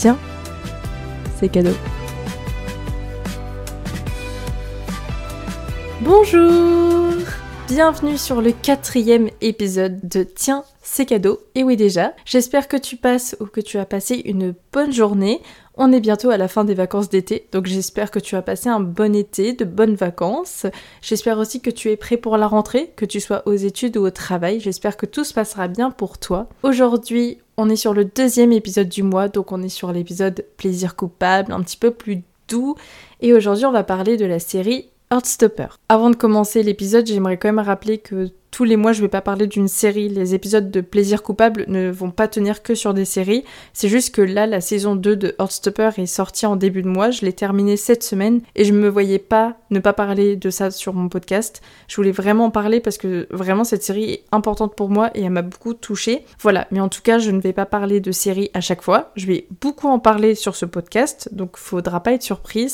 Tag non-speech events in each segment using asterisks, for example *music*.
Tiens, c'est cadeau. Bonjour Bienvenue sur le quatrième épisode de Tiens, c'est cadeau. Et oui déjà, j'espère que tu passes ou que tu as passé une bonne journée. On est bientôt à la fin des vacances d'été, donc j'espère que tu as passé un bon été, de bonnes vacances. J'espère aussi que tu es prêt pour la rentrée, que tu sois aux études ou au travail. J'espère que tout se passera bien pour toi. Aujourd'hui, on est sur le deuxième épisode du mois, donc on est sur l'épisode plaisir coupable, un petit peu plus doux. Et aujourd'hui, on va parler de la série Heartstopper. Avant de commencer l'épisode, j'aimerais quand même rappeler que tous les mois, je vais pas parler d'une série. Les épisodes de Plaisir coupable ne vont pas tenir que sur des séries. C'est juste que là, la saison 2 de Heartstopper est sortie en début de mois. Je l'ai terminée cette semaine et je me voyais pas ne pas parler de ça sur mon podcast. Je voulais vraiment en parler parce que vraiment cette série est importante pour moi et elle m'a beaucoup touchée. Voilà. Mais en tout cas, je ne vais pas parler de série à chaque fois. Je vais beaucoup en parler sur ce podcast. Donc, faudra pas être surpris.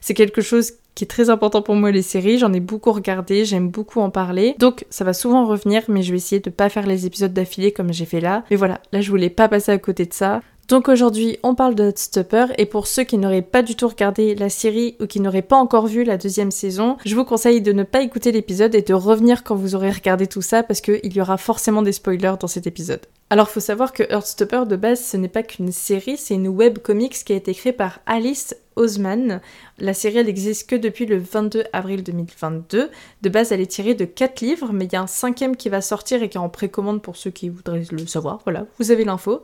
C'est quelque chose qui est très important pour moi les séries, j'en ai beaucoup regardé, j'aime beaucoup en parler. Donc ça va souvent revenir mais je vais essayer de pas faire les épisodes d'affilée comme j'ai fait là. Mais voilà, là je voulais pas passer à côté de ça. Donc aujourd'hui, on parle de Stopper et pour ceux qui n'auraient pas du tout regardé la série ou qui n'auraient pas encore vu la deuxième saison, je vous conseille de ne pas écouter l'épisode et de revenir quand vous aurez regardé tout ça parce qu'il y aura forcément des spoilers dans cet épisode. Alors faut savoir que Heartstopper de base ce n'est pas qu'une série, c'est une web comics qui a été créée par Alice Osman. La série elle existe que depuis le 22 avril 2022. De base elle est tirée de 4 livres mais il y a un cinquième qui va sortir et qui est en précommande pour ceux qui voudraient le savoir. Voilà, vous avez l'info.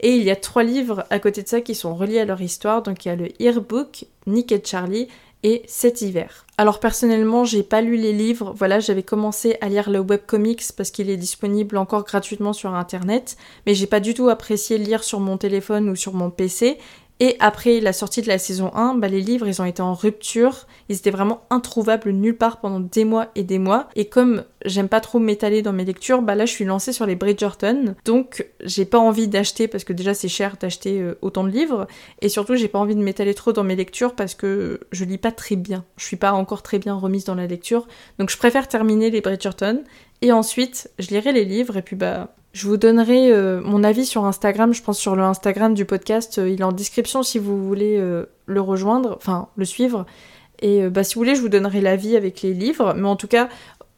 Et il y a trois livres à côté de ça qui sont reliés à leur histoire. Donc il y a le Earbook, Nick et Charlie et cet hiver. Alors personnellement, j'ai pas lu les livres. Voilà, j'avais commencé à lire le webcomics parce qu'il est disponible encore gratuitement sur internet, mais j'ai pas du tout apprécié lire sur mon téléphone ou sur mon PC et après la sortie de la saison 1, bah, les livres, ils ont été en rupture. Ils étaient vraiment introuvables nulle part pendant des mois et des mois. Et comme j'aime pas trop m'étaler dans mes lectures, bah là, je suis lancée sur les Bridgerton. Donc, j'ai pas envie d'acheter parce que déjà, c'est cher d'acheter euh, autant de livres. Et surtout, j'ai pas envie de m'étaler trop dans mes lectures parce que je lis pas très bien. Je suis pas encore très bien remise dans la lecture. Donc, je préfère terminer les Bridgerton. Et ensuite, je lirai les livres et puis bah je vous donnerai euh, mon avis sur Instagram, je pense sur le Instagram du podcast, euh, il est en description si vous voulez euh, le rejoindre, enfin le suivre. Et bah, si vous voulez, je vous donnerai l'avis avec les livres, mais en tout cas,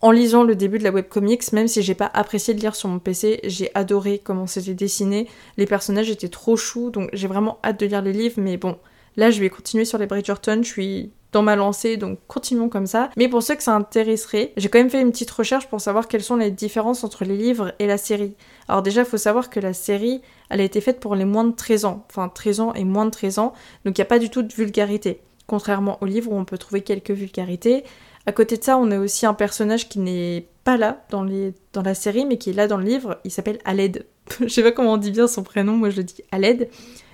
en lisant le début de la webcomics, même si j'ai pas apprécié de lire sur mon PC, j'ai adoré comment c'était dessiné, les personnages étaient trop choux, donc j'ai vraiment hâte de lire les livres, mais bon, là je vais continuer sur les Bridgerton, je suis dans ma lancée, donc continuons comme ça. Mais pour ceux que ça intéresserait, j'ai quand même fait une petite recherche pour savoir quelles sont les différences entre les livres et la série. Alors déjà, il faut savoir que la série, elle a été faite pour les moins de 13 ans, enfin 13 ans et moins de 13 ans, donc il n'y a pas du tout de vulgarité. Contrairement au livre où on peut trouver quelques vulgarités. À côté de ça, on a aussi un personnage qui n'est pas là dans, les... dans la série, mais qui est là dans le livre. Il s'appelle Aled. *laughs* Je sais pas comment on dit bien son prénom, moi je le dis Aled.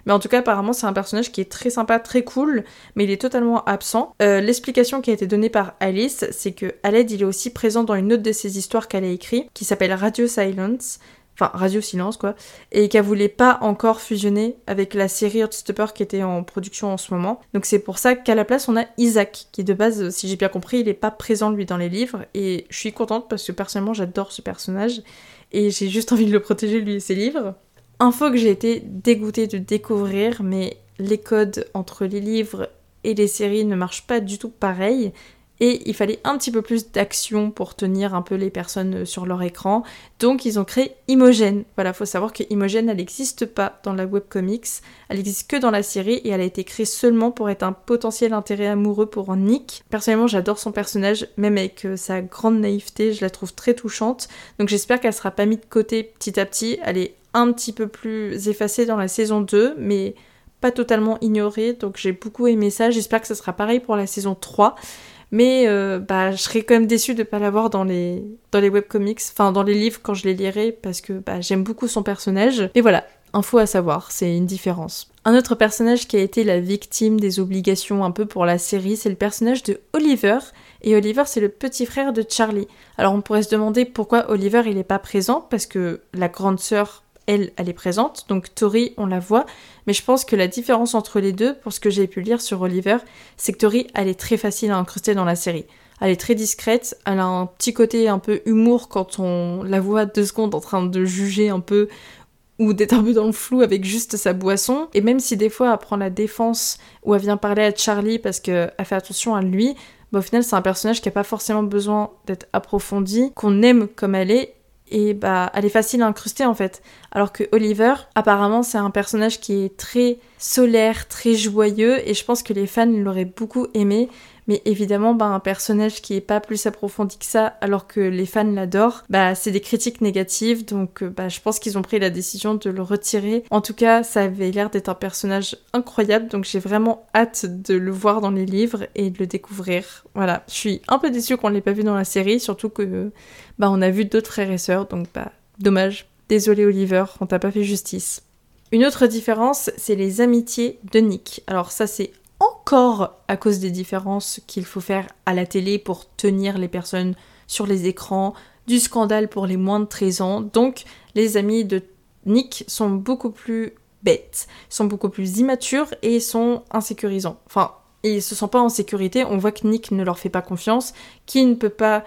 Mais en tout cas, apparemment, c'est un personnage qui est très sympa, très cool, mais il est totalement absent. Euh, l'explication qui a été donnée par Alice, c'est que Aled, il est aussi présent dans une autre de ses histoires qu'elle a écrite, qui s'appelle Radio Silence. Enfin, Radio Silence, quoi. Et qu'elle voulait pas encore fusionner avec la série Heartstopper qui était en production en ce moment. Donc c'est pour ça qu'à la place, on a Isaac, qui de base, si j'ai bien compris, il est pas présent lui dans les livres. Et je suis contente parce que personnellement, j'adore ce personnage. Et j'ai juste *laughs* envie de le protéger, lui et ses livres. Info que j'ai été dégoûtée de découvrir, mais les codes entre les livres et les séries ne marchent pas du tout pareil. Et il fallait un petit peu plus d'action pour tenir un peu les personnes sur leur écran. Donc ils ont créé Imogen. Voilà, faut savoir que Imogen, elle n'existe pas dans la webcomics. Elle existe que dans la série et elle a été créée seulement pour être un potentiel intérêt amoureux pour Nick. Personnellement, j'adore son personnage, même avec euh, sa grande naïveté, je la trouve très touchante. Donc j'espère qu'elle sera pas mise de côté petit à petit. Elle un petit peu plus effacé dans la saison 2, mais pas totalement ignoré, donc j'ai beaucoup aimé ça. J'espère que ce sera pareil pour la saison 3. Mais euh, bah, je serais quand même déçue de ne pas l'avoir dans les, dans les webcomics, enfin dans les livres quand je les lirai, parce que bah, j'aime beaucoup son personnage. Et voilà, info à savoir, c'est une différence. Un autre personnage qui a été la victime des obligations un peu pour la série, c'est le personnage de Oliver. Et Oliver, c'est le petit frère de Charlie. Alors on pourrait se demander pourquoi Oliver il n'est pas présent, parce que la grande sœur elle, elle est présente. Donc Tori, on la voit. Mais je pense que la différence entre les deux, pour ce que j'ai pu lire sur Oliver, c'est que Tori, elle est très facile à incruster dans la série. Elle est très discrète, elle a un petit côté un peu humour quand on la voit deux secondes en train de juger un peu ou d'être un peu dans le flou avec juste sa boisson. Et même si des fois elle prend la défense ou elle vient parler à Charlie parce qu'elle fait attention à lui, bah, au final c'est un personnage qui a pas forcément besoin d'être approfondi, qu'on aime comme elle est et bah elle est facile à incruster en fait. Alors que Oliver, apparemment, c'est un personnage qui est très solaire, très joyeux et je pense que les fans l'auraient beaucoup aimé. Mais évidemment, bah, un personnage qui est pas plus approfondi que ça, alors que les fans l'adorent, bah, c'est des critiques négatives, donc euh, bah, je pense qu'ils ont pris la décision de le retirer. En tout cas, ça avait l'air d'être un personnage incroyable, donc j'ai vraiment hâte de le voir dans les livres et de le découvrir. Voilà, je suis un peu déçue qu'on l'ait pas vu dans la série, surtout que bah, on a vu d'autres frères et sœurs, donc bah, dommage. Désolé Oliver, on t'a pas fait justice. Une autre différence, c'est les amitiés de Nick. Alors ça c'est à cause des différences qu'il faut faire à la télé pour tenir les personnes sur les écrans, du scandale pour les moins de 13 ans. Donc les amis de Nick sont beaucoup plus bêtes, sont beaucoup plus immatures et sont insécurisants. Enfin, ils se sentent pas en sécurité, on voit que Nick ne leur fait pas confiance, qui ne peut pas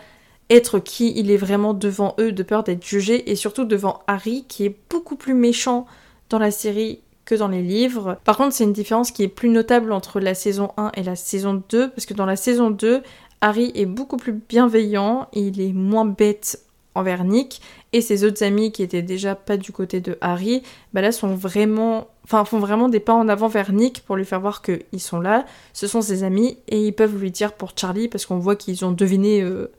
être qui il est vraiment devant eux de peur d'être jugé et surtout devant Harry qui est beaucoup plus méchant dans la série que dans les livres. Par contre, c'est une différence qui est plus notable entre la saison 1 et la saison 2, parce que dans la saison 2, Harry est beaucoup plus bienveillant, il est moins bête envers Nick, et ses autres amis qui étaient déjà pas du côté de Harry, bah là sont vraiment, enfin font vraiment des pas en avant vers Nick pour lui faire voir qu'ils sont là, ce sont ses amis, et ils peuvent lui dire pour Charlie, parce qu'on voit qu'ils ont deviné euh,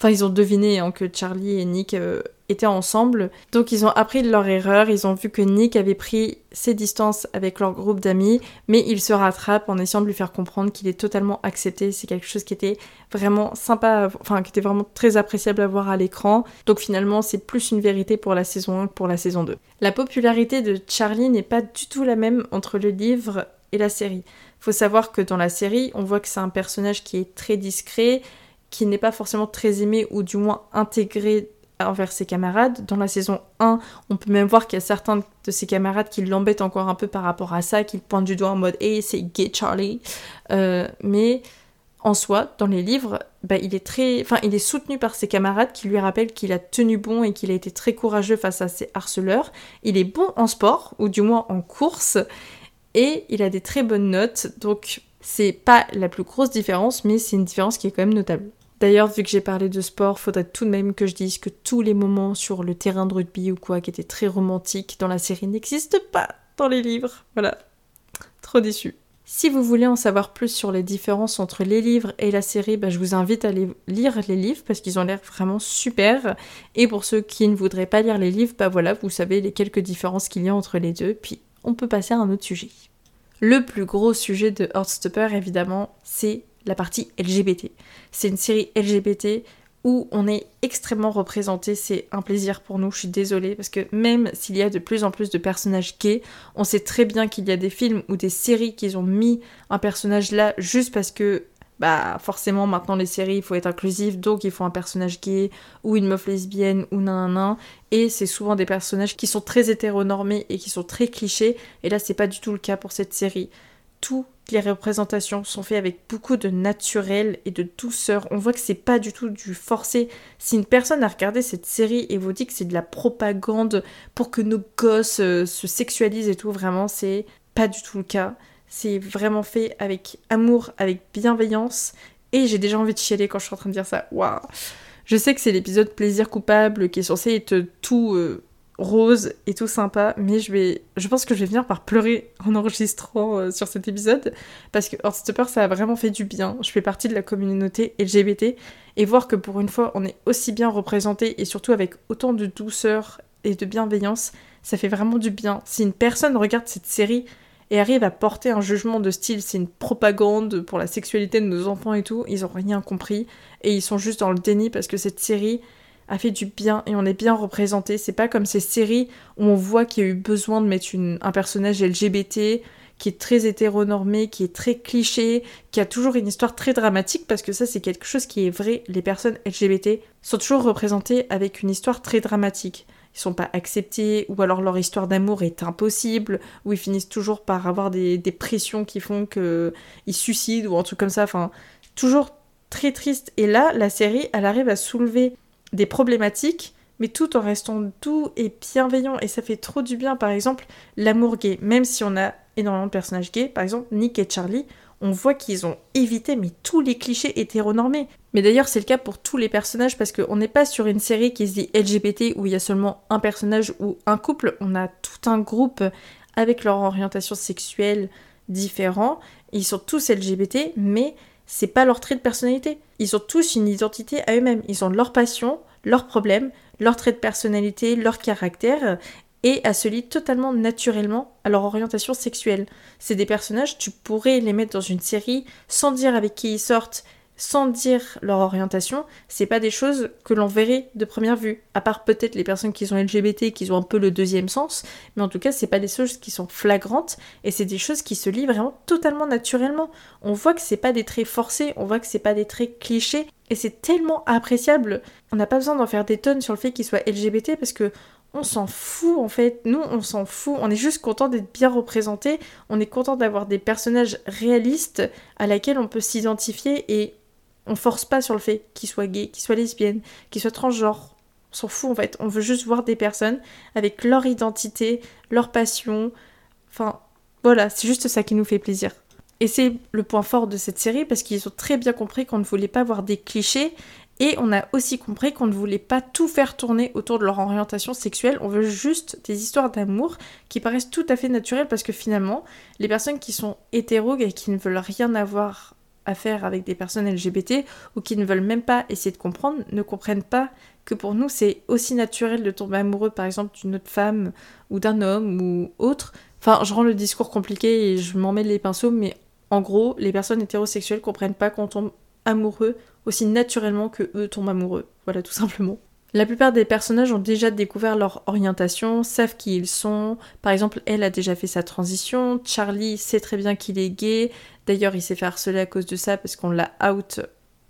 Enfin, ils ont deviné hein, que Charlie et Nick euh, étaient ensemble. Donc, ils ont appris de leur erreur. Ils ont vu que Nick avait pris ses distances avec leur groupe d'amis, mais il se rattrape en essayant de lui faire comprendre qu'il est totalement accepté. C'est quelque chose qui était vraiment sympa, enfin, qui était vraiment très appréciable à voir à l'écran. Donc, finalement, c'est plus une vérité pour la saison 1 que pour la saison 2. La popularité de Charlie n'est pas du tout la même entre le livre et la série. Faut savoir que dans la série, on voit que c'est un personnage qui est très discret, qui n'est pas forcément très aimé ou du moins intégré envers ses camarades. Dans la saison 1, on peut même voir qu'il y a certains de ses camarades qui l'embêtent encore un peu par rapport à ça, qui pointent du doigt en mode « Hey, c'est gay Charlie euh, Mais en soi, dans les livres, bah, il est très, enfin, il est soutenu par ses camarades qui lui rappellent qu'il a tenu bon et qu'il a été très courageux face à ses harceleurs. Il est bon en sport, ou du moins en course, et il a des très bonnes notes, donc c'est pas la plus grosse différence, mais c'est une différence qui est quand même notable. D'ailleurs, vu que j'ai parlé de sport, faudrait tout de même que je dise que tous les moments sur le terrain de rugby ou quoi qui étaient très romantiques dans la série n'existent pas dans les livres. Voilà. Trop déçu. Si vous voulez en savoir plus sur les différences entre les livres et la série, bah, je vous invite à aller lire les livres parce qu'ils ont l'air vraiment super. Et pour ceux qui ne voudraient pas lire les livres, bah voilà, vous savez les quelques différences qu'il y a entre les deux, puis on peut passer à un autre sujet. Le plus gros sujet de Heartstopper, évidemment, c'est la partie LGBT. C'est une série LGBT où on est extrêmement représenté, c'est un plaisir pour nous, je suis désolée, parce que même s'il y a de plus en plus de personnages gays, on sait très bien qu'il y a des films ou des séries qui ont mis un personnage là juste parce que bah forcément maintenant les séries il faut être inclusif donc il faut un personnage gay ou une meuf lesbienne ou nan. Et c'est souvent des personnages qui sont très hétéronormés et qui sont très clichés. Et là c'est pas du tout le cas pour cette série toutes les représentations sont faites avec beaucoup de naturel et de douceur. On voit que c'est pas du tout du forcé. Si une personne a regardé cette série et vous dit que c'est de la propagande pour que nos gosses euh, se sexualisent et tout, vraiment, c'est pas du tout le cas. C'est vraiment fait avec amour, avec bienveillance. Et j'ai déjà envie de chialer quand je suis en train de dire ça. Waouh! Je sais que c'est l'épisode plaisir coupable qui est censé être tout euh, rose et tout sympa, mais je vais, je pense que je vais venir par pleurer en enregistrant euh, sur cet épisode parce que Heartstopper ça a vraiment fait du bien. Je fais partie de la communauté LGBT et voir que pour une fois on est aussi bien représenté et surtout avec autant de douceur et de bienveillance, ça fait vraiment du bien. Si une personne regarde cette série et arrive à porter un jugement de style, c'est une propagande pour la sexualité de nos enfants et tout, ils ont rien compris et ils sont juste dans le déni parce que cette série a fait du bien et on est bien représenté. C'est pas comme ces séries où on voit qu'il y a eu besoin de mettre un personnage LGBT qui est très hétéronormé, qui est très cliché, qui a toujours une histoire très dramatique, parce que ça c'est quelque chose qui est vrai, les personnes LGBT sont toujours représentées avec une histoire très dramatique. Ils sont pas acceptés, ou alors leur histoire d'amour est impossible, ou ils finissent toujours par avoir des, des pressions qui font qu'ils suicident, ou un truc comme ça, enfin, toujours très triste. Et là, la série, elle arrive à soulever des problématiques, mais tout en restant doux et bienveillant. Et ça fait trop du bien, par exemple, l'amour gay. Même si on a énormément de personnages gays, par exemple, Nick et Charlie, on voit qu'ils ont évité mais tous les clichés hétéronormés. Mais d'ailleurs, c'est le cas pour tous les personnages parce qu'on n'est pas sur une série qui se dit LGBT où il y a seulement un personnage ou un couple. On a tout un groupe avec leur orientation sexuelle différent. Ils sont tous LGBT, mais c'est pas leur trait de personnalité. Ils ont tous une identité à eux-mêmes. Ils ont leur passion, leurs problèmes, leur trait de personnalité, leur caractère, et à se lier totalement naturellement à leur orientation sexuelle. C'est des personnages, tu pourrais les mettre dans une série sans dire avec qui ils sortent, sans dire leur orientation, c'est pas des choses que l'on verrait de première vue. À part peut-être les personnes qui sont LGBT, qui ont un peu le deuxième sens, mais en tout cas, c'est pas des choses qui sont flagrantes et c'est des choses qui se lient vraiment totalement naturellement. On voit que c'est pas des traits forcés, on voit que c'est pas des traits clichés et c'est tellement appréciable. On n'a pas besoin d'en faire des tonnes sur le fait qu'ils soient LGBT parce que on s'en fout en fait. Nous, on s'en fout. On est juste content d'être bien représentés. On est content d'avoir des personnages réalistes à laquelle on peut s'identifier et on force pas sur le fait qu'ils soient gays, qu'ils soient lesbiennes, qu'ils soient transgenres. On s'en fout en fait. On veut juste voir des personnes avec leur identité, leur passion. Enfin, voilà, c'est juste ça qui nous fait plaisir. Et c'est le point fort de cette série parce qu'ils ont très bien compris qu'on ne voulait pas voir des clichés et on a aussi compris qu'on ne voulait pas tout faire tourner autour de leur orientation sexuelle, on veut juste des histoires d'amour qui paraissent tout à fait naturelles parce que finalement, les personnes qui sont hétéro et qui ne veulent rien avoir à faire avec des personnes LGBT ou qui ne veulent même pas essayer de comprendre ne comprennent pas que pour nous c'est aussi naturel de tomber amoureux par exemple d'une autre femme ou d'un homme ou autre. Enfin, je rends le discours compliqué et je m'en mets les pinceaux, mais en gros, les personnes hétérosexuelles comprennent pas qu'on tombe amoureux aussi naturellement que eux tombent amoureux. Voilà, tout simplement. La plupart des personnages ont déjà découvert leur orientation, savent qui ils sont. Par exemple, elle a déjà fait sa transition. Charlie sait très bien qu'il est gay. D'ailleurs, il s'est fait harceler à cause de ça parce qu'on l'a out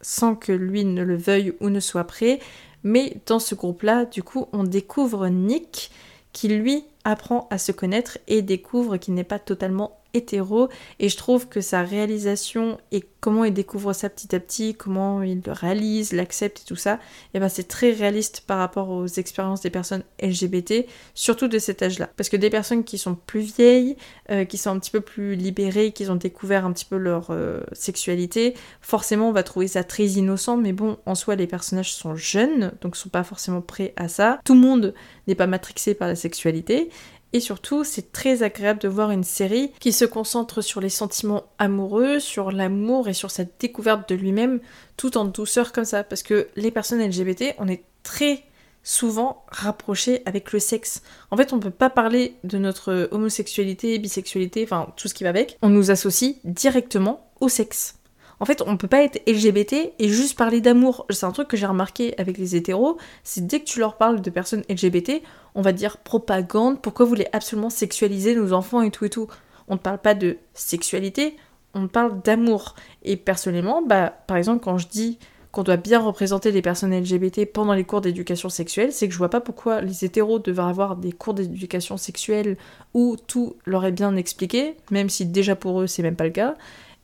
sans que lui ne le veuille ou ne soit prêt. Mais dans ce groupe-là, du coup, on découvre Nick qui lui apprend à se connaître et découvre qu'il n'est pas totalement hétéro et je trouve que sa réalisation et comment il découvre ça petit à petit, comment il le réalise, l'accepte et tout ça, et eh ben c'est très réaliste par rapport aux expériences des personnes LGBT, surtout de cet âge-là. Parce que des personnes qui sont plus vieilles, euh, qui sont un petit peu plus libérées, qui ont découvert un petit peu leur euh, sexualité, forcément on va trouver ça très innocent, mais bon, en soi les personnages sont jeunes, donc sont pas forcément prêts à ça. Tout le monde n'est pas matrixé par la sexualité, et surtout, c'est très agréable de voir une série qui se concentre sur les sentiments amoureux, sur l'amour et sur cette découverte de lui-même, tout en douceur comme ça. Parce que les personnes LGBT, on est très souvent rapprochés avec le sexe. En fait, on peut pas parler de notre homosexualité, bisexualité, enfin tout ce qui va avec. On nous associe directement au sexe. En fait, on peut pas être LGBT et juste parler d'amour. C'est un truc que j'ai remarqué avec les hétéros, c'est dès que tu leur parles de personnes LGBT, on va dire propagande, pourquoi vous voulez absolument sexualiser nos enfants et tout et tout. On ne parle pas de sexualité, on parle d'amour. Et personnellement, bah, par exemple, quand je dis qu'on doit bien représenter les personnes LGBT pendant les cours d'éducation sexuelle, c'est que je vois pas pourquoi les hétéros devraient avoir des cours d'éducation sexuelle où tout leur est bien expliqué, même si déjà pour eux c'est même pas le cas,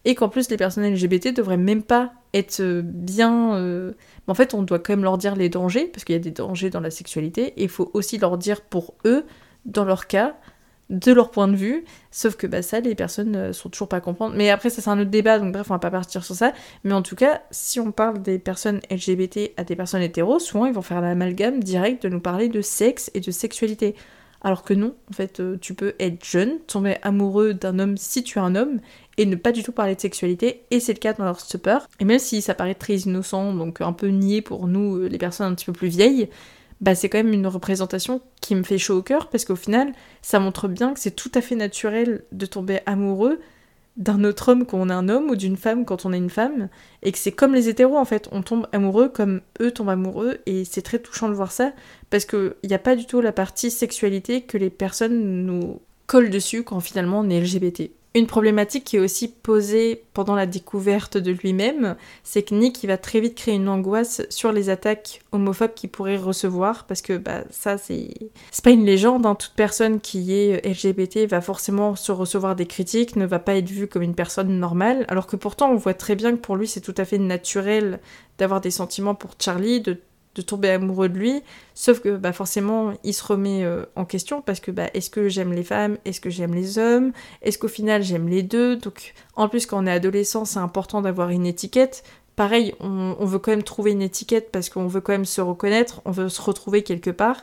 et qu'en plus les personnes LGBT devraient même pas être euh, bien... Euh, en fait, on doit quand même leur dire les dangers, parce qu'il y a des dangers dans la sexualité, et il faut aussi leur dire pour eux, dans leur cas, de leur point de vue, sauf que bah, ça, les personnes euh, sont toujours pas à comprendre. Mais après, ça c'est un autre débat, donc bref, on va pas partir sur ça. Mais en tout cas, si on parle des personnes LGBT à des personnes hétéros, souvent ils vont faire l'amalgame direct de nous parler de sexe et de sexualité. Alors que non, en fait, tu peux être jeune, tomber amoureux d'un homme si tu es un homme, et ne pas du tout parler de sexualité, et c'est le cas dans leur stopper. Et même si ça paraît très innocent, donc un peu niais pour nous, euh, les personnes un petit peu plus vieilles, bah c'est quand même une représentation qui me fait chaud au cœur, parce qu'au final, ça montre bien que c'est tout à fait naturel de tomber amoureux d'un autre homme quand on est un homme, ou d'une femme quand on est une femme, et que c'est comme les hétéros en fait, on tombe amoureux comme eux tombent amoureux, et c'est très touchant de voir ça, parce qu'il n'y a pas du tout la partie sexualité que les personnes nous collent dessus quand finalement on est LGBT. Une problématique qui est aussi posée pendant la découverte de lui-même, c'est que Nick va très vite créer une angoisse sur les attaques homophobes qu'il pourrait recevoir, parce que bah, ça c'est c'est pas une légende, hein. toute personne qui est LGBT va forcément se recevoir des critiques, ne va pas être vue comme une personne normale, alors que pourtant on voit très bien que pour lui c'est tout à fait naturel d'avoir des sentiments pour Charlie, de de tomber amoureux de lui, sauf que bah, forcément il se remet euh, en question parce que bah, est-ce que j'aime les femmes, est-ce que j'aime les hommes, est-ce qu'au final j'aime les deux, donc en plus quand on est adolescent c'est important d'avoir une étiquette, pareil on, on, veut quand même trouver une étiquette parce qu'on veut quand même se reconnaître, on veut se retrouver quelque part.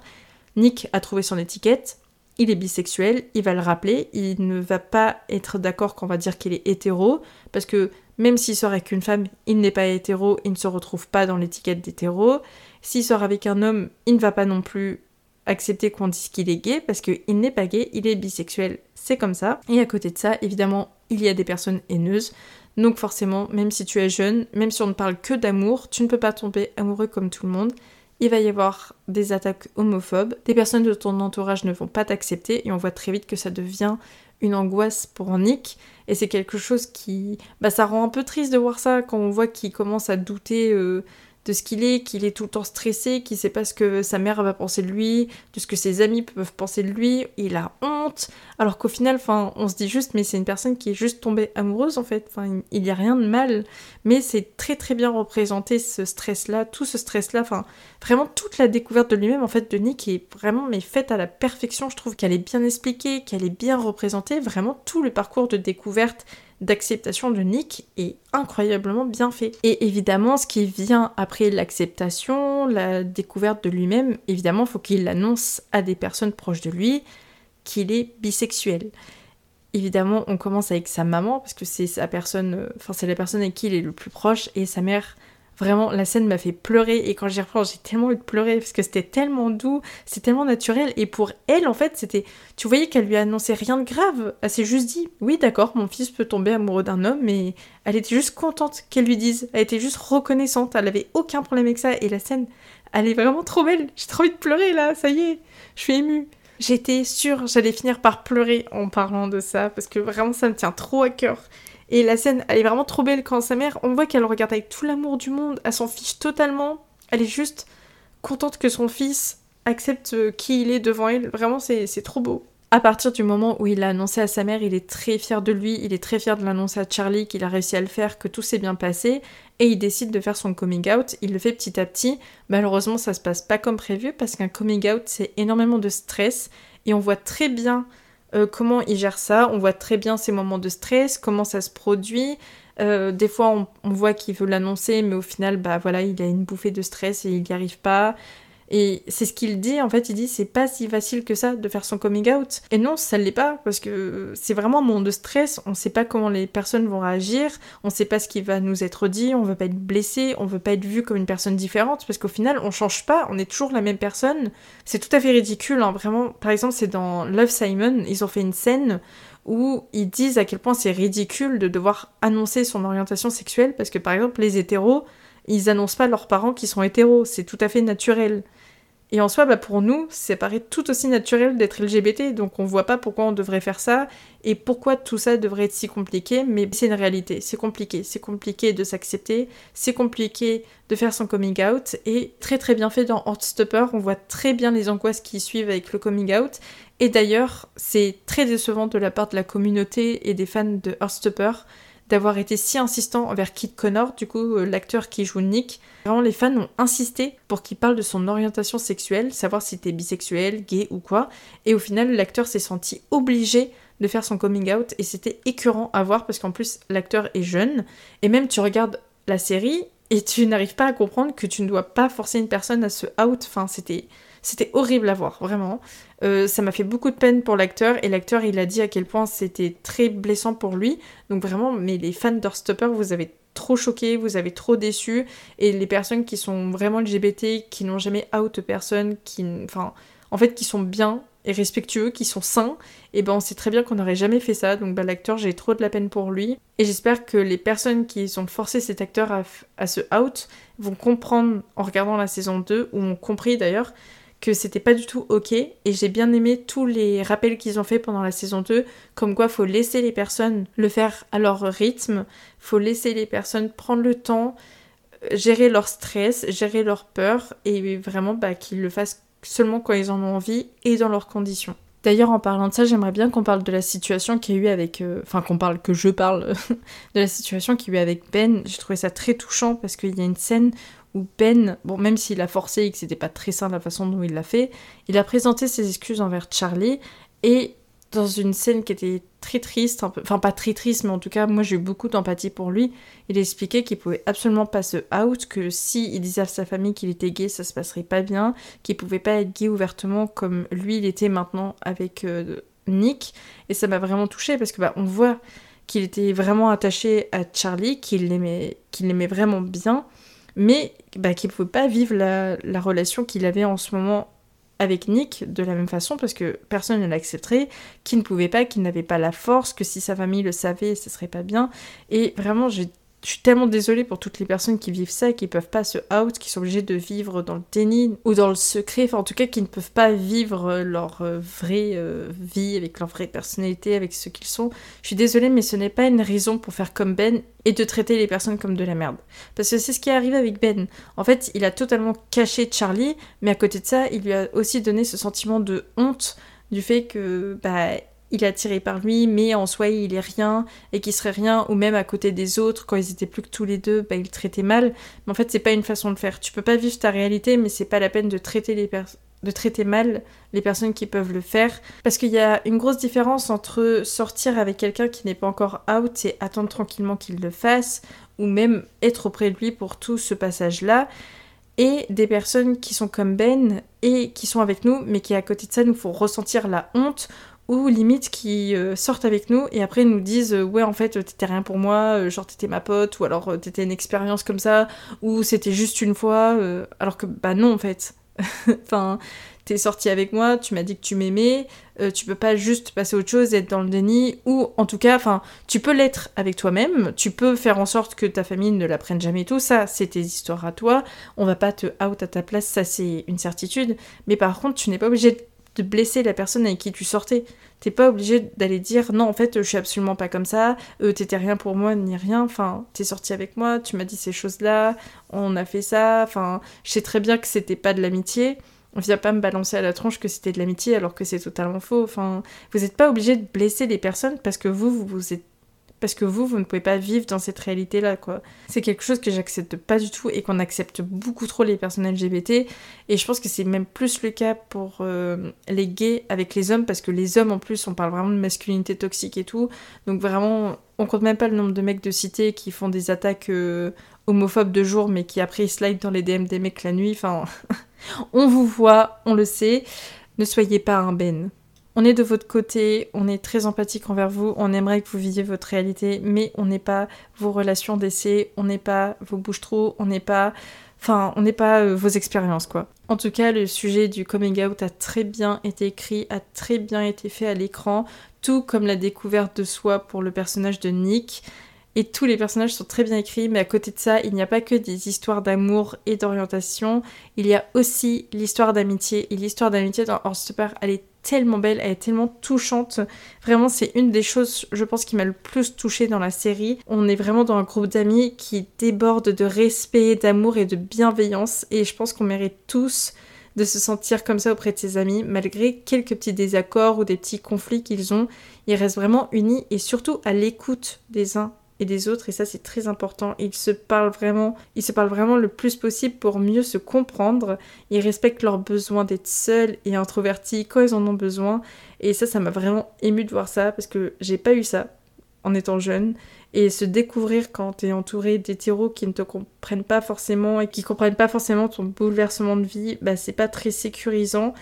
Nick a trouvé son étiquette, il est bisexuel, il va le rappeler, il ne va pas être d'accord qu'on va dire qu'il est hétéro, parce que même s'il sort avec une femme, il n'est pas hétéro, il ne se retrouve pas dans l'étiquette d'hétéro. S'il sort avec un homme, il ne va pas non plus accepter qu'on dise qu'il est gay, parce qu'il n'est pas gay, il est bisexuel, c'est comme ça. Et à côté de ça, évidemment, il y a des personnes haineuses, donc forcément, même si tu es jeune, même si on ne parle que d'amour, tu ne peux pas tomber amoureux comme tout le monde. Il va y avoir des attaques homophobes, des personnes de ton entourage ne vont pas t'accepter et on voit très vite que ça devient une angoisse pour Nick et c'est quelque chose qui bah ça rend un peu triste de voir ça quand on voit qu'il commence à douter euh, de ce qu'il est, qu'il est tout le temps stressé, qu'il sait pas ce que sa mère va penser de lui, de ce que ses amis peuvent penser de lui, il a honte, alors qu'au final, on se dit juste, mais c'est une personne qui est juste tombée amoureuse en fait, enfin, il n'y a rien de mal, mais c'est très très bien représenté ce stress-là, tout ce stress-là, enfin, vraiment toute la découverte de lui-même en fait de Nick est vraiment mais faite à la perfection, je trouve qu'elle est bien expliquée, qu'elle est bien représentée, vraiment tout le parcours de découverte d'acceptation de Nick est incroyablement bien fait. Et évidemment, ce qui vient après l'acceptation, la découverte de lui-même, évidemment, faut qu'il l'annonce à des personnes proches de lui qu'il est bisexuel. Évidemment, on commence avec sa maman parce que c'est sa personne, enfin c'est la personne avec qui il est le plus proche et sa mère Vraiment, la scène m'a fait pleurer et quand j'y repense, j'ai tellement eu de pleurer parce que c'était tellement doux, c'est tellement naturel et pour elle, en fait, c'était. Tu voyais qu'elle lui annonçait rien de grave. Elle s'est juste dit Oui, d'accord, mon fils peut tomber amoureux d'un homme, mais elle était juste contente qu'elle lui dise. Elle était juste reconnaissante, elle avait aucun problème avec ça et la scène, elle est vraiment trop belle. J'ai trop envie de pleurer là, ça y est, je suis émue. J'étais sûre, j'allais finir par pleurer en parlant de ça parce que vraiment ça me tient trop à cœur. Et la scène, elle est vraiment trop belle quand sa mère, on voit qu'elle regarde avec tout l'amour du monde, elle s'en fiche totalement. Elle est juste contente que son fils accepte euh, qui il est devant elle. Vraiment, c'est trop beau. À partir du moment où il a annoncé à sa mère, il est très fier de lui, il est très fier de l'annoncer à Charlie qu'il a réussi à le faire, que tout s'est bien passé, et il décide de faire son coming out. Il le fait petit à petit. Malheureusement, ça se passe pas comme prévu parce qu'un coming out, c'est énormément de stress, et on voit très bien euh, comment il gère ça. On voit très bien ses moments de stress, comment ça se produit. Euh, des fois, on, on voit qu'il veut l'annoncer, mais au final, bah voilà, il a une bouffée de stress et il n'y arrive pas. Et c'est ce qu'il dit, en fait, il dit c'est pas si facile que ça de faire son coming out. Et non, ça l'est pas, parce que c'est vraiment un monde de stress, on sait pas comment les personnes vont réagir, on sait pas ce qui va nous être dit, on veut pas être blessé, on veut pas être vu comme une personne différente, parce qu'au final, on change pas, on est toujours la même personne. C'est tout à fait ridicule, hein, vraiment. Par exemple, c'est dans Love Simon, ils ont fait une scène où ils disent à quel point c'est ridicule de devoir annoncer son orientation sexuelle, parce que par exemple, les hétéros, ils annoncent pas leurs parents qui sont hétéros, c'est tout à fait naturel. Et en soi, bah pour nous, ça paraît tout aussi naturel d'être LGBT, donc on voit pas pourquoi on devrait faire ça et pourquoi tout ça devrait être si compliqué, mais c'est une réalité, c'est compliqué, c'est compliqué de s'accepter, c'est compliqué de faire son coming out, et très très bien fait dans Heartstopper, on voit très bien les angoisses qui suivent avec le coming out, et d'ailleurs, c'est très décevant de la part de la communauté et des fans de Heartstopper d'avoir été si insistant envers Kit Connor, du coup euh, l'acteur qui joue Nick. Vraiment les fans ont insisté pour qu'il parle de son orientation sexuelle, savoir si était bisexuel, gay ou quoi. Et au final l'acteur s'est senti obligé de faire son coming out et c'était écœurant à voir parce qu'en plus l'acteur est jeune et même tu regardes la série et tu n'arrives pas à comprendre que tu ne dois pas forcer une personne à se out. Enfin c'était c'était horrible à voir, vraiment. Euh, ça m'a fait beaucoup de peine pour l'acteur, et l'acteur, il a dit à quel point c'était très blessant pour lui. Donc vraiment, mais les fans d'Heartstopper, vous avez trop choqué, vous avez trop déçu, et les personnes qui sont vraiment LGBT, qui n'ont jamais out personne, qui, enfin, en fait, qui sont bien et respectueux, qui sont sains, et ben on sait très bien qu'on n'aurait jamais fait ça, donc bah, l'acteur j'ai trop de la peine pour lui, et j'espère que les personnes qui ont forcé cet acteur à, à se out vont comprendre en regardant la saison 2, ou ont compris d'ailleurs, que c'était pas du tout ok et j'ai bien aimé tous les rappels qu'ils ont fait pendant la saison 2 comme quoi faut laisser les personnes le faire à leur rythme, faut laisser les personnes prendre le temps, euh, gérer leur stress, gérer leur peur et vraiment bah, qu'ils le fassent seulement quand ils en ont envie et dans leurs conditions. D'ailleurs, en parlant de ça, j'aimerais bien qu'on parle de la situation qu'il y a eu avec. Euh, enfin, qu'on parle, que je parle *laughs* de la situation qu'il y a eu avec Ben. J'ai trouvé ça très touchant parce qu'il y a une scène où Ben, bon même s'il a forcé et que c'était pas très sain la façon dont il l'a fait, il a présenté ses excuses envers Charlie et dans une scène qui était très triste, enfin pas très triste, mais en tout cas, moi j'ai eu beaucoup d'empathie pour lui. Il expliquait qu'il pouvait absolument pas se out, que si il disait à sa famille qu'il était gay, ça se passerait pas bien, qu'il pouvait pas être gay ouvertement comme lui il était maintenant avec euh, Nick. Et ça m'a vraiment touché parce que bah, on voit qu'il était vraiment attaché à Charlie, qu'il l'aimait, qu'il l'aimait vraiment bien, mais bah, qu'il pouvait pas vivre la, la relation qu'il avait en ce moment avec Nick de la même façon parce que personne ne l'accepterait, qu'il ne pouvait pas, qu'il n'avait pas la force, que si sa famille le savait, ce serait pas bien. Et vraiment, j'ai je suis tellement désolée pour toutes les personnes qui vivent ça, qui peuvent pas se out, qui sont obligées de vivre dans le déni ou dans le secret, enfin en tout cas qui ne peuvent pas vivre leur euh, vraie euh, vie avec leur vraie personnalité, avec ce qu'ils sont. Je suis désolée, mais ce n'est pas une raison pour faire comme Ben et de traiter les personnes comme de la merde. Parce que c'est ce qui est arrivé avec Ben. En fait, il a totalement caché Charlie, mais à côté de ça, il lui a aussi donné ce sentiment de honte du fait que bah il est attiré par lui, mais en soi il est rien et qu'il serait rien, ou même à côté des autres, quand ils étaient plus que tous les deux, bah, il traitait mal. Mais en fait, c'est pas une façon de faire. Tu peux pas vivre ta réalité, mais c'est pas la peine de traiter les de traiter mal les personnes qui peuvent le faire. Parce qu'il y a une grosse différence entre sortir avec quelqu'un qui n'est pas encore out et attendre tranquillement qu'il le fasse, ou même être auprès de lui pour tout ce passage-là, et des personnes qui sont comme Ben et qui sont avec nous, mais qui à côté de ça nous font ressentir la honte ou limite qui euh, sortent avec nous et après nous disent euh, ouais en fait t'étais rien pour moi, euh, genre t'étais ma pote ou alors t'étais une expérience comme ça ou c'était juste une fois alors que bah non en fait. *laughs* enfin t'es sorti avec moi, tu m'as dit que tu m'aimais, tu peux pas juste passer autre chose être dans le déni ou en tout cas enfin tu peux l'être avec toi-même, tu peux faire en sorte que ta famille ne l'apprenne jamais tout. Ça, c'est tes histoires à toi, on va pas te out à ta place, ça c'est une certitude, mais par contre tu n'es pas obligé de de blesser la personne avec qui tu sortais. T'es pas obligé d'aller dire non en fait je suis absolument pas comme ça, euh, t'étais rien pour moi ni rien, enfin t'es sorti avec moi, tu m'as dit ces choses-là, on a fait ça, enfin je sais très bien que c'était pas de l'amitié, on vient pas me balancer à la tronche que c'était de l'amitié alors que c'est totalement faux, enfin vous êtes pas obligé de blesser les personnes parce que vous vous, vous êtes parce que vous, vous ne pouvez pas vivre dans cette réalité-là, quoi. C'est quelque chose que j'accepte pas du tout et qu'on accepte beaucoup trop les personnes LGBT. Et je pense que c'est même plus le cas pour euh, les gays avec les hommes, parce que les hommes, en plus, on parle vraiment de masculinité toxique et tout. Donc vraiment, on compte même pas le nombre de mecs de cité qui font des attaques euh, homophobes de jour, mais qui après slide dans les DM des mecs la nuit. Enfin, *laughs* on vous voit, on le sait. Ne soyez pas un Ben. On est de votre côté, on est très empathique envers vous, on aimerait que vous viviez votre réalité, mais on n'est pas vos relations d'essai, on n'est pas vos bouches trop, on n'est pas. Enfin, on n'est pas euh, vos expériences, quoi. En tout cas, le sujet du coming out a très bien été écrit, a très bien été fait à l'écran, tout comme la découverte de soi pour le personnage de Nick. Et tous les personnages sont très bien écrits, mais à côté de ça, il n'y a pas que des histoires d'amour et d'orientation, il y a aussi l'histoire d'amitié. Et l'histoire d'amitié dans Horstopper, elle est tellement belle, elle est tellement touchante. Vraiment, c'est une des choses, je pense, qui m'a le plus touchée dans la série. On est vraiment dans un groupe d'amis qui déborde de respect, d'amour et de bienveillance. Et je pense qu'on mérite tous de se sentir comme ça auprès de ses amis, malgré quelques petits désaccords ou des petits conflits qu'ils ont. Ils restent vraiment unis et surtout à l'écoute des uns et des autres et ça c'est très important. Ils se parlent vraiment, ils se parlent vraiment le plus possible pour mieux se comprendre. Ils respectent leur besoin d'être seuls et introvertis quand ils en ont besoin et ça ça m'a vraiment ému de voir ça parce que j'ai pas eu ça en étant jeune et se découvrir quand tu es entouré d'hétéros qui ne te comprennent pas forcément et qui comprennent pas forcément ton bouleversement de vie, bah c'est pas très sécurisant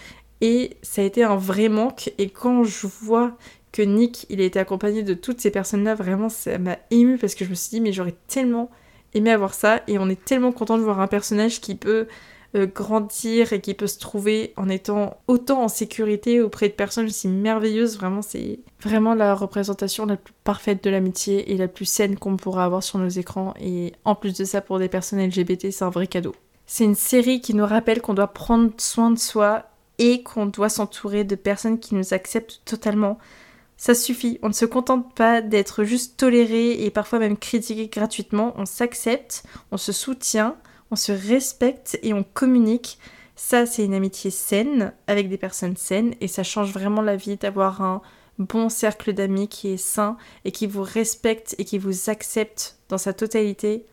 et ça a été un vrai manque et quand je vois que Nick, il a été accompagné de toutes ces personnes-là, vraiment, ça m'a ému parce que je me suis dit, mais j'aurais tellement aimé avoir ça, et on est tellement content de voir un personnage qui peut euh, grandir et qui peut se trouver en étant autant en sécurité auprès de personnes aussi merveilleuses. Vraiment, c'est vraiment la représentation la plus parfaite de l'amitié et la plus saine qu'on pourra avoir sur nos écrans. Et en plus de ça, pour des personnes LGBT, c'est un vrai cadeau. C'est une série qui nous rappelle qu'on doit prendre soin de soi et qu'on doit s'entourer de personnes qui nous acceptent totalement ça suffit, on ne se contente pas d'être juste toléré et parfois même critiqué gratuitement, on s'accepte, on se soutient, on se respecte et on communique. Ça, c'est une amitié saine avec des personnes saines et ça change vraiment la vie d'avoir un bon cercle d'amis qui est sain et qui vous respecte et qui vous accepte dans sa totalité.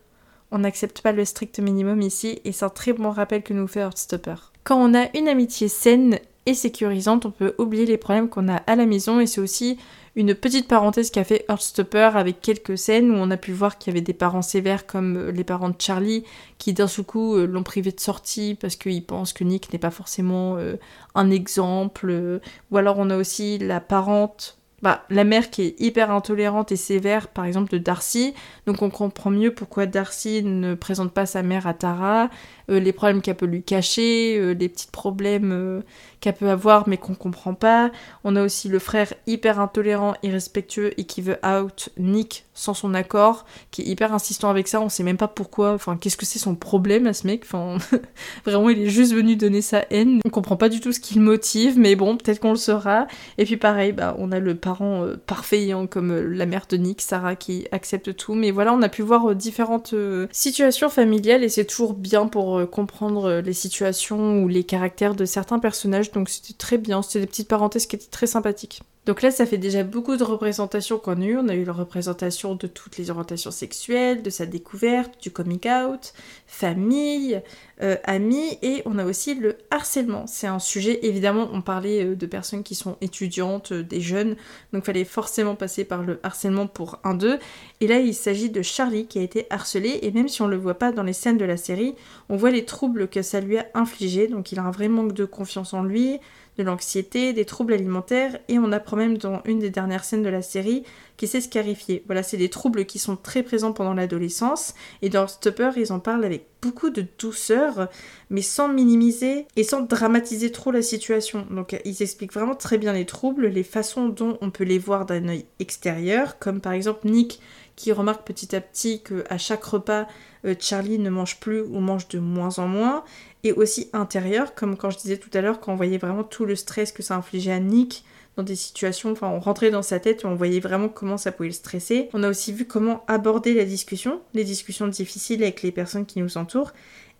On n'accepte pas le strict minimum ici et c'est un très bon rappel que nous fait Heartstopper. Quand on a une amitié saine et sécurisante, on peut oublier les problèmes qu'on a à la maison et c'est aussi une petite parenthèse qu'a fait Heartstopper avec quelques scènes où on a pu voir qu'il y avait des parents sévères comme euh, les parents de Charlie qui d'un seul coup euh, l'ont privé de sortie parce qu'ils pensent que Nick n'est pas forcément euh, un exemple. Ou alors on a aussi la parente bah, la mère qui est hyper intolérante et sévère, par exemple, de Darcy. Donc on comprend mieux pourquoi Darcy ne présente pas sa mère à Tara, les problèmes qu'elle peut lui cacher, les petits problèmes qu'elle peut avoir mais qu'on comprend pas. On a aussi le frère hyper intolérant, irrespectueux et qui veut out Nick sans son accord, qui est hyper insistant avec ça, on sait même pas pourquoi, enfin qu'est-ce que c'est son problème à ce mec, enfin *laughs* vraiment il est juste venu donner sa haine, on comprend pas du tout ce qui le motive, mais bon peut-être qu'on le saura. Et puis pareil, bah on a le parent euh, parfait hein, comme euh, la mère de Nick, Sarah qui accepte tout, mais voilà on a pu voir euh, différentes situations familiales et c'est toujours bien pour comprendre les situations ou les caractères de certains personnages donc c'était très bien, c'était des petites parenthèses qui étaient très sympathiques. Donc là, ça fait déjà beaucoup de représentations qu'on a eu. On a eu la représentation de toutes les orientations sexuelles, de sa découverte, du coming out, famille, euh, amis, et on a aussi le harcèlement. C'est un sujet, évidemment, on parlait euh, de personnes qui sont étudiantes, euh, des jeunes, donc fallait forcément passer par le harcèlement pour un d'eux. Et là, il s'agit de Charlie qui a été harcelé, et même si on ne le voit pas dans les scènes de la série, on voit les troubles que ça lui a infligés. Donc il a un vrai manque de confiance en lui, de l'anxiété, des troubles alimentaires, et on apprend même dans une des dernières scènes de la série qu'il s'est scarifié. Voilà, c'est des troubles qui sont très présents pendant l'adolescence, et dans Stopper, ils en parlent avec beaucoup de douceur, mais sans minimiser et sans dramatiser trop la situation. Donc ils expliquent vraiment très bien les troubles, les façons dont on peut les voir d'un œil extérieur, comme par exemple Nick qui remarque petit à petit qu'à chaque repas, euh, Charlie ne mange plus ou mange de moins en moins, et aussi intérieur, comme quand je disais tout à l'heure, quand on voyait vraiment tout le stress que ça infligeait à Nick dans des situations, enfin on rentrait dans sa tête et on voyait vraiment comment ça pouvait le stresser. On a aussi vu comment aborder la discussion, les discussions difficiles avec les personnes qui nous entourent,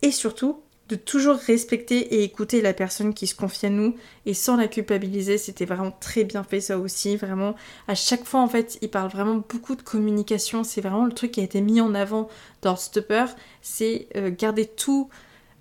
et surtout de toujours respecter et écouter la personne qui se confie à nous et sans la culpabiliser. C'était vraiment très bien fait ça aussi. Vraiment, à chaque fois en fait, il parle vraiment beaucoup de communication. C'est vraiment le truc qui a été mis en avant dans Stopper. C'est euh,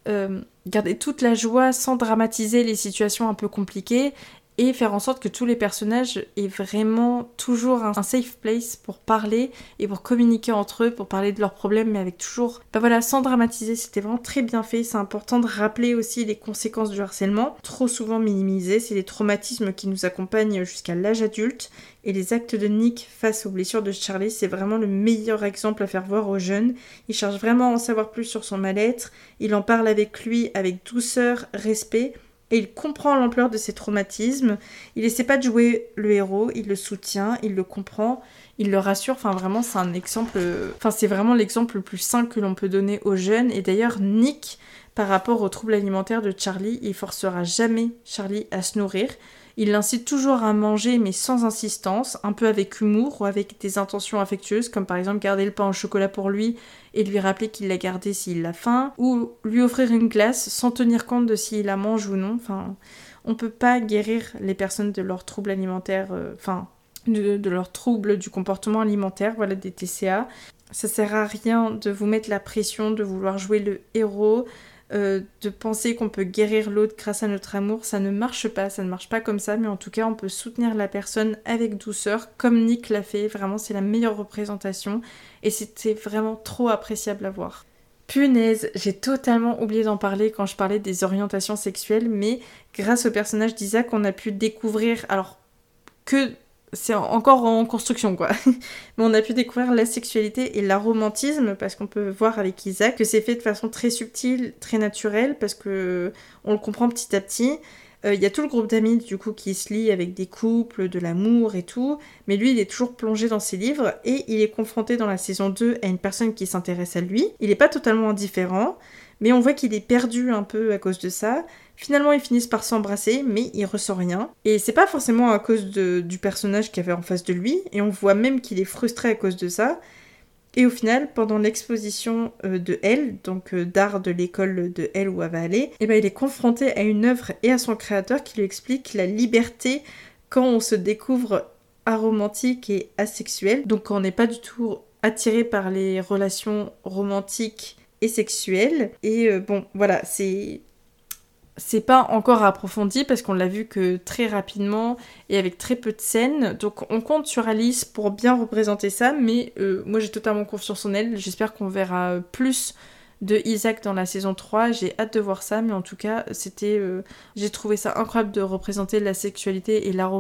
euh, garder toute la joie sans dramatiser les situations un peu compliquées et faire en sorte que tous les personnages aient vraiment toujours un, safe place pour parler et pour communiquer entre eux, pour parler de leurs problèmes, mais avec toujours, bah voilà, sans dramatiser. C'était vraiment très bien fait. C'est important de rappeler aussi les conséquences du harcèlement, trop souvent minimisées. C'est les traumatismes qui nous accompagnent jusqu'à l'âge adulte. Et les actes de Nick face aux blessures de Charlie, c'est vraiment le meilleur exemple à faire voir aux jeunes. Il cherche vraiment à en savoir plus sur son mal-être. Il en parle avec lui avec douceur, respect et il comprend l'ampleur de ses traumatismes. Il essaie pas de jouer le héros, il le soutient, il le comprend, il le rassure. Enfin, vraiment, c'est un exemple. Enfin, c'est vraiment l'exemple le plus sain que l'on peut donner aux jeunes. Et d'ailleurs, Nick, par rapport aux troubles alimentaires de Charlie, il forcera jamais Charlie à se nourrir. Il l'incite toujours à manger mais sans insistance, un peu avec humour ou avec des intentions affectueuses, comme par exemple garder le pain au chocolat pour lui et lui rappeler qu'il l'a gardé s'il a faim, ou lui offrir une glace sans tenir compte de s'il la mange ou non. Enfin, on peut pas guérir les personnes de leurs troubles alimentaires, euh, enfin, de, de leurs troubles du comportement alimentaire, voilà, des TCA. Ça sert à rien de vous mettre la pression, de vouloir jouer le héros, euh, de penser qu'on peut guérir l'autre grâce à notre amour, ça ne marche pas, ça ne marche pas comme ça, mais en tout cas on peut soutenir la personne avec douceur, comme Nick l'a fait, vraiment c'est la meilleure représentation, et c'était vraiment trop appréciable à voir. Punaise, j'ai totalement oublié d'en parler quand je parlais des orientations sexuelles, mais grâce au personnage d'Isaac, on a pu découvrir, alors que c'est encore en construction quoi. *laughs* Mais on a pu découvrir la sexualité et l'aromantisme parce qu'on peut voir avec Isaac que c'est fait de façon très subtile, très naturelle parce que on le comprend petit à petit. Euh, il y a tout le groupe d'amis du coup qui se lie avec des couples, de l'amour et tout, mais lui il est toujours plongé dans ses livres et il est confronté dans la saison 2 à une personne qui s'intéresse à lui. Il n'est pas totalement indifférent, mais on voit qu'il est perdu un peu à cause de ça. Finalement, ils finissent par s'embrasser, mais il ressent rien. Et c'est pas forcément à cause du personnage qu'il avait en face de lui, et on voit même qu'il est frustré à cause de ça. Et au final, pendant l'exposition euh, de Elle, donc euh, d'art de l'école de Elle où elle va aller, eh ben, il est confronté à une œuvre et à son créateur qui lui explique la liberté quand on se découvre aromantique et asexuel, donc quand on n'est pas du tout attiré par les relations romantiques et sexuelles. Et euh, bon, voilà, c'est c'est pas encore approfondi parce qu'on l'a vu que très rapidement et avec très peu de scènes. Donc on compte sur Alice pour bien représenter ça, mais euh, moi j'ai totalement confiance en elle. J'espère qu'on verra plus de Isaac dans la saison 3. J'ai hâte de voir ça, mais en tout cas, c'était. Euh, j'ai trouvé ça incroyable de représenter la sexualité et la,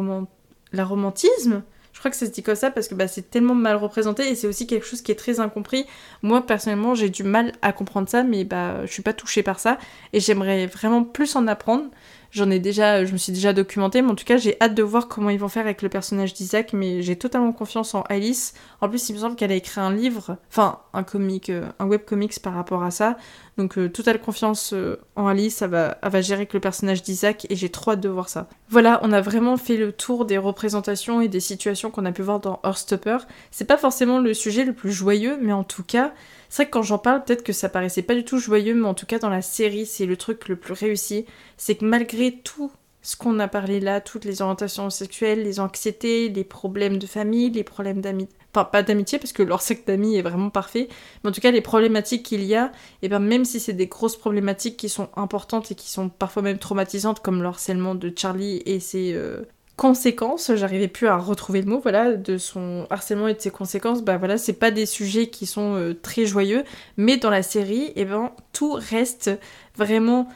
la romantisme je crois que ça se dit comme ça parce que bah, c'est tellement mal représenté et c'est aussi quelque chose qui est très incompris. Moi, personnellement, j'ai du mal à comprendre ça, mais bah, je suis pas touchée par ça et j'aimerais vraiment plus en apprendre. J'en ai déjà, je me suis déjà documentée, mais en tout cas, j'ai hâte de voir comment ils vont faire avec le personnage d'Isaac, mais j'ai totalement confiance en Alice. En plus, il me semble qu'elle a écrit un livre, enfin, un comic, euh, un webcomics par rapport à ça. Donc, euh, totale confiance euh, en Alice, elle va, elle va gérer avec le personnage d'Isaac, et j'ai trop hâte de voir ça. Voilà, on a vraiment fait le tour des représentations et des situations qu'on a pu voir dans Hearthstopper. C'est pas forcément le sujet le plus joyeux, mais en tout cas, c'est vrai que quand j'en parle, peut-être que ça paraissait pas du tout joyeux, mais en tout cas dans la série, c'est le truc le plus réussi. C'est que malgré tout ce qu'on a parlé là, toutes les orientations sexuelles, les anxiétés, les problèmes de famille, les problèmes d'amitié, enfin pas d'amitié parce que leur secte d'amis est vraiment parfait, mais en tout cas les problématiques qu'il y a, et bien même si c'est des grosses problématiques qui sont importantes et qui sont parfois même traumatisantes comme le harcèlement de Charlie et ses euh, conséquences, j'arrivais plus à retrouver le mot, voilà, de son harcèlement et de ses conséquences, bah voilà, c'est pas des sujets qui sont euh, très joyeux, mais dans la série, eh ben tout reste vraiment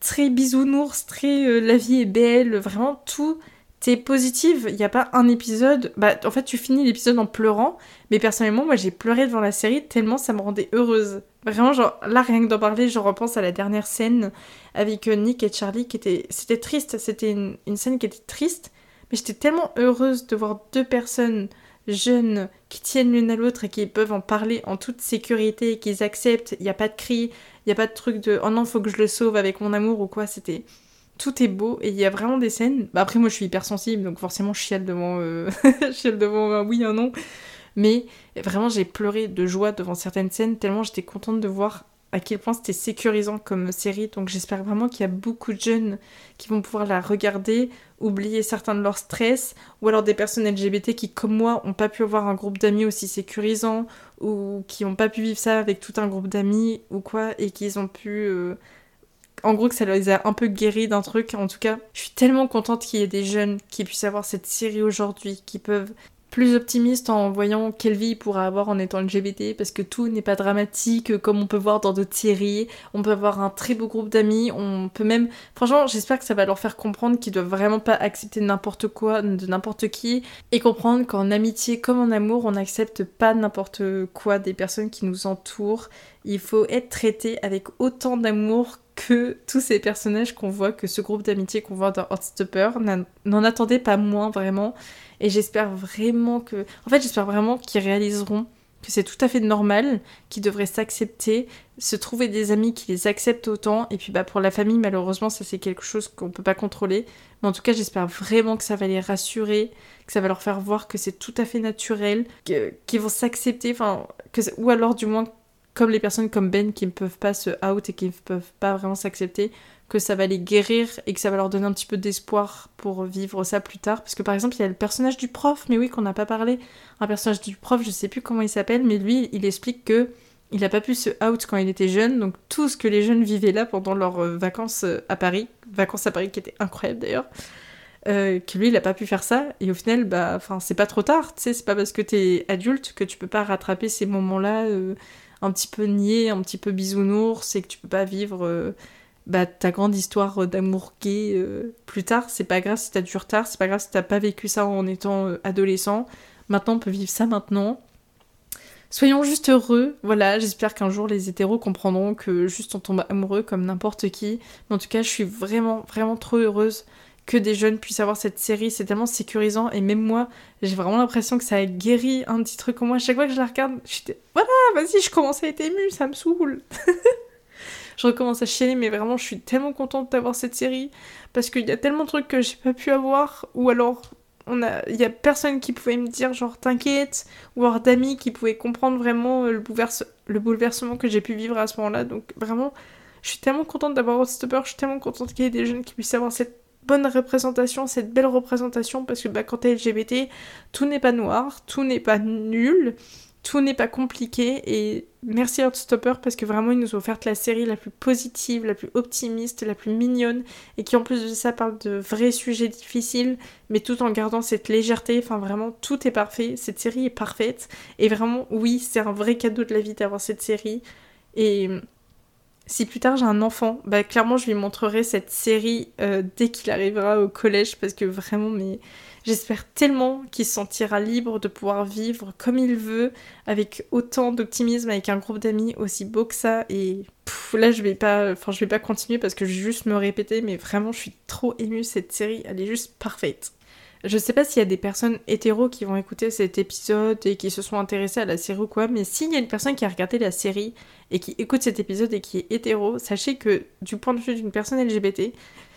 très bisounours, très euh, la vie est belle, vraiment tout est positif. Il n'y a pas un épisode, bah en fait tu finis l'épisode en pleurant, mais personnellement moi j'ai pleuré devant la série tellement ça me rendait heureuse. Vraiment genre là rien que d'en parler, je repense à la dernière scène avec euh, Nick et Charlie qui était, c'était triste, c'était une scène qui était triste mais j'étais tellement heureuse de voir deux personnes jeunes qui tiennent l'une à l'autre et qui peuvent en parler en toute sécurité, qu'ils acceptent, il n'y a pas de cris, il n'y a pas de truc de oh non, faut que je le sauve avec mon amour ou quoi, c'était. Tout est beau et il y a vraiment des scènes. Bah après, moi je suis hypersensible donc forcément je chiale devant, euh... *laughs* chiale devant un oui, un non. Mais vraiment, j'ai pleuré de joie devant certaines scènes tellement j'étais contente de voir à quel point c'était sécurisant comme série. Donc j'espère vraiment qu'il y a beaucoup de jeunes qui vont pouvoir la regarder, oublier certains de leurs stress, ou alors des personnes LGBT qui, comme moi, n'ont pas pu avoir un groupe d'amis aussi sécurisant, ou qui n'ont pas pu vivre ça avec tout un groupe d'amis, ou quoi, et qu'ils ont pu... Euh, en gros, que ça les a un peu guéris d'un truc. En tout cas, je suis tellement contente qu'il y ait des jeunes qui puissent avoir cette série aujourd'hui, qui peuvent plus optimiste en voyant quelle vie il pourra avoir en étant LGBT parce que tout n'est pas dramatique comme on peut voir dans d'autres séries. On peut avoir un très beau groupe d'amis, on peut même franchement, j'espère que ça va leur faire comprendre qu'ils doivent vraiment pas accepter n'importe quoi de n'importe qui et comprendre qu'en amitié comme en amour, on n'accepte pas n'importe quoi des personnes qui nous entourent. Il faut être traité avec autant d'amour que tous ces personnages qu'on voit, que ce groupe d'amitié qu'on voit dans Heartstopper, n'en attendez pas moins vraiment. Et j'espère vraiment que. En fait, j'espère vraiment qu'ils réaliseront que c'est tout à fait normal, qu'ils devraient s'accepter, se trouver des amis qui les acceptent autant. Et puis bah pour la famille, malheureusement, ça c'est quelque chose qu'on peut pas contrôler. Mais en tout cas, j'espère vraiment que ça va les rassurer, que ça va leur faire voir que c'est tout à fait naturel, qu'ils vont s'accepter, enfin, ou alors du moins comme les personnes comme Ben qui ne peuvent pas se out et qui ne peuvent pas vraiment s'accepter, que ça va les guérir et que ça va leur donner un petit peu d'espoir pour vivre ça plus tard. Parce que par exemple, il y a le personnage du prof, mais oui, qu'on n'a pas parlé. Un personnage du prof, je sais plus comment il s'appelle, mais lui, il explique que il n'a pas pu se out quand il était jeune, donc tout ce que les jeunes vivaient là pendant leurs euh, vacances euh, à Paris, vacances à Paris qui étaient incroyables d'ailleurs, euh, que lui il a pas pu faire ça, et au final, bah, enfin, c'est pas trop tard, tu sais, c'est pas parce que t'es adulte que tu peux pas rattraper ces moments-là un petit peu niais, un petit peu bisounours, et que tu peux pas vivre bah, ta grande histoire d'amour gay euh, plus tard. C'est pas grave si t'as du retard, c'est pas grave si t'as pas vécu ça en étant euh, adolescent. Maintenant, on peut vivre ça maintenant. Soyons juste heureux, voilà, j'espère qu'un jour les hétéros comprendront que juste on tombe amoureux comme n'importe qui. Mais en tout cas, je suis vraiment, vraiment trop heureuse que des jeunes puissent avoir cette série, c'est tellement sécurisant et même moi, j'ai vraiment l'impression que ça a guéri un petit truc en moi. Chaque fois que je la regarde, j'étais voilà, vas-y, je commence à être émue, ça me saoule. *laughs* je recommence à chialer, mais vraiment, je suis tellement contente d'avoir cette série parce qu'il y a tellement de trucs que j'ai pas pu avoir, ou alors on a, il y a personne qui pouvait me dire genre t'inquiète, ou alors d'amis qui pouvaient comprendre vraiment euh, le, le bouleversement que j'ai pu vivre à ce moment-là. Donc vraiment, je suis tellement contente d'avoir Stopper, je suis tellement contente qu'il y ait des jeunes qui puissent avoir cette bonne représentation, cette belle représentation, parce que bah, quand t'es LGBT, tout n'est pas noir, tout n'est pas nul, tout n'est pas compliqué et merci Heartstopper parce que vraiment ils nous ont offert la série la plus positive, la plus optimiste, la plus mignonne et qui en plus de ça parle de vrais sujets difficiles mais tout en gardant cette légèreté, enfin vraiment tout est parfait, cette série est parfaite et vraiment oui c'est un vrai cadeau de la vie d'avoir cette série. Et si plus tard j'ai un enfant, bah clairement je lui montrerai cette série euh, dès qu'il arrivera au collège parce que vraiment mais j'espère tellement qu'il se sentira libre de pouvoir vivre comme il veut avec autant d'optimisme avec un groupe d'amis aussi beau que ça et là je vais pas je vais pas continuer parce que je vais juste me répéter mais vraiment je suis trop émue cette série elle est juste parfaite. Je sais pas s'il y a des personnes hétéros qui vont écouter cet épisode et qui se sont intéressés à la série ou quoi, mais s'il y a une personne qui a regardé la série et qui écoute cet épisode et qui est hétéro, sachez que du point de vue d'une personne LGBT,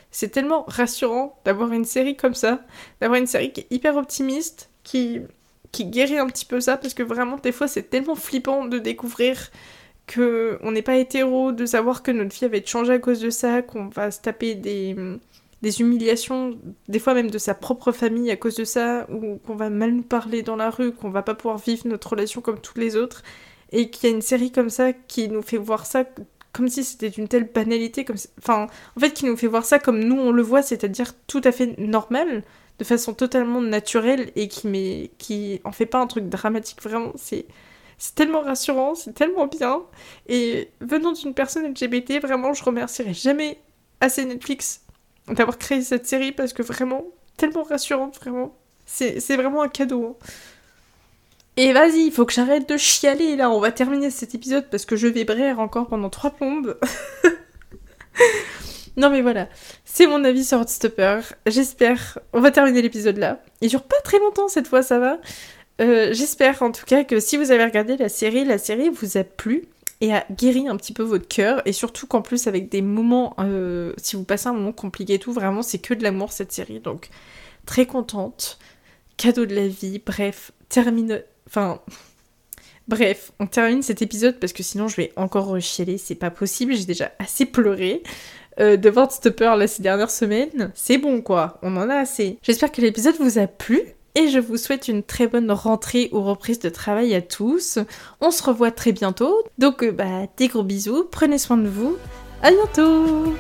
c'est tellement rassurant d'avoir une série comme ça, d'avoir une série qui est hyper optimiste, qui, qui guérit un petit peu ça, parce que vraiment, des fois, c'est tellement flippant de découvrir que on n'est pas hétéro, de savoir que notre vie va être changée à cause de ça, qu'on va se taper des des humiliations, des fois même de sa propre famille à cause de ça, ou qu'on va mal nous parler dans la rue, qu'on va pas pouvoir vivre notre relation comme tous les autres, et qu'il y a une série comme ça qui nous fait voir ça comme si c'était une telle banalité, comme enfin, en fait, qui nous fait voir ça comme nous on le voit, c'est-à-dire tout à fait normal, de façon totalement naturelle, et qui, met... qui en fait pas un truc dramatique, vraiment, c'est... C'est tellement rassurant, c'est tellement bien. Et venant d'une personne LGBT, vraiment, je remercierai jamais assez Netflix d'avoir créé cette série parce que vraiment, tellement rassurante, vraiment. C'est vraiment un cadeau. Hein. Et vas-y, il faut que j'arrête de chialer là, on va terminer cet épisode parce que je vais brère encore pendant trois plombes. *laughs* non mais voilà, c'est mon avis sur Heartstopper. J'espère, on va terminer l'épisode là. Il dure pas très longtemps cette fois, ça va. Euh, j'espère en tout cas que si vous avez regardé la série, la série vous a plu et a guéri un petit peu votre cœur. Et surtout qu'en plus avec des moments euh, si vous passez un moment compliqué et tout vraiment c'est que de l'amour cette série. Donc très contente. Cadeau de la vie. Bref termine enfin *laughs* bref on termine cet épisode parce que sinon je vais encore rechialer. C'est pas possible. J'ai déjà assez pleuré euh, devant Stopper là ces dernières semaines. C'est bon quoi. On en a assez. J'espère que l'épisode vous a plu et je vous souhaite une très bonne rentrée ou reprise de travail à tous. On se revoit très bientôt. Donc euh, bah des gros bisous, prenez soin de vous. À bientôt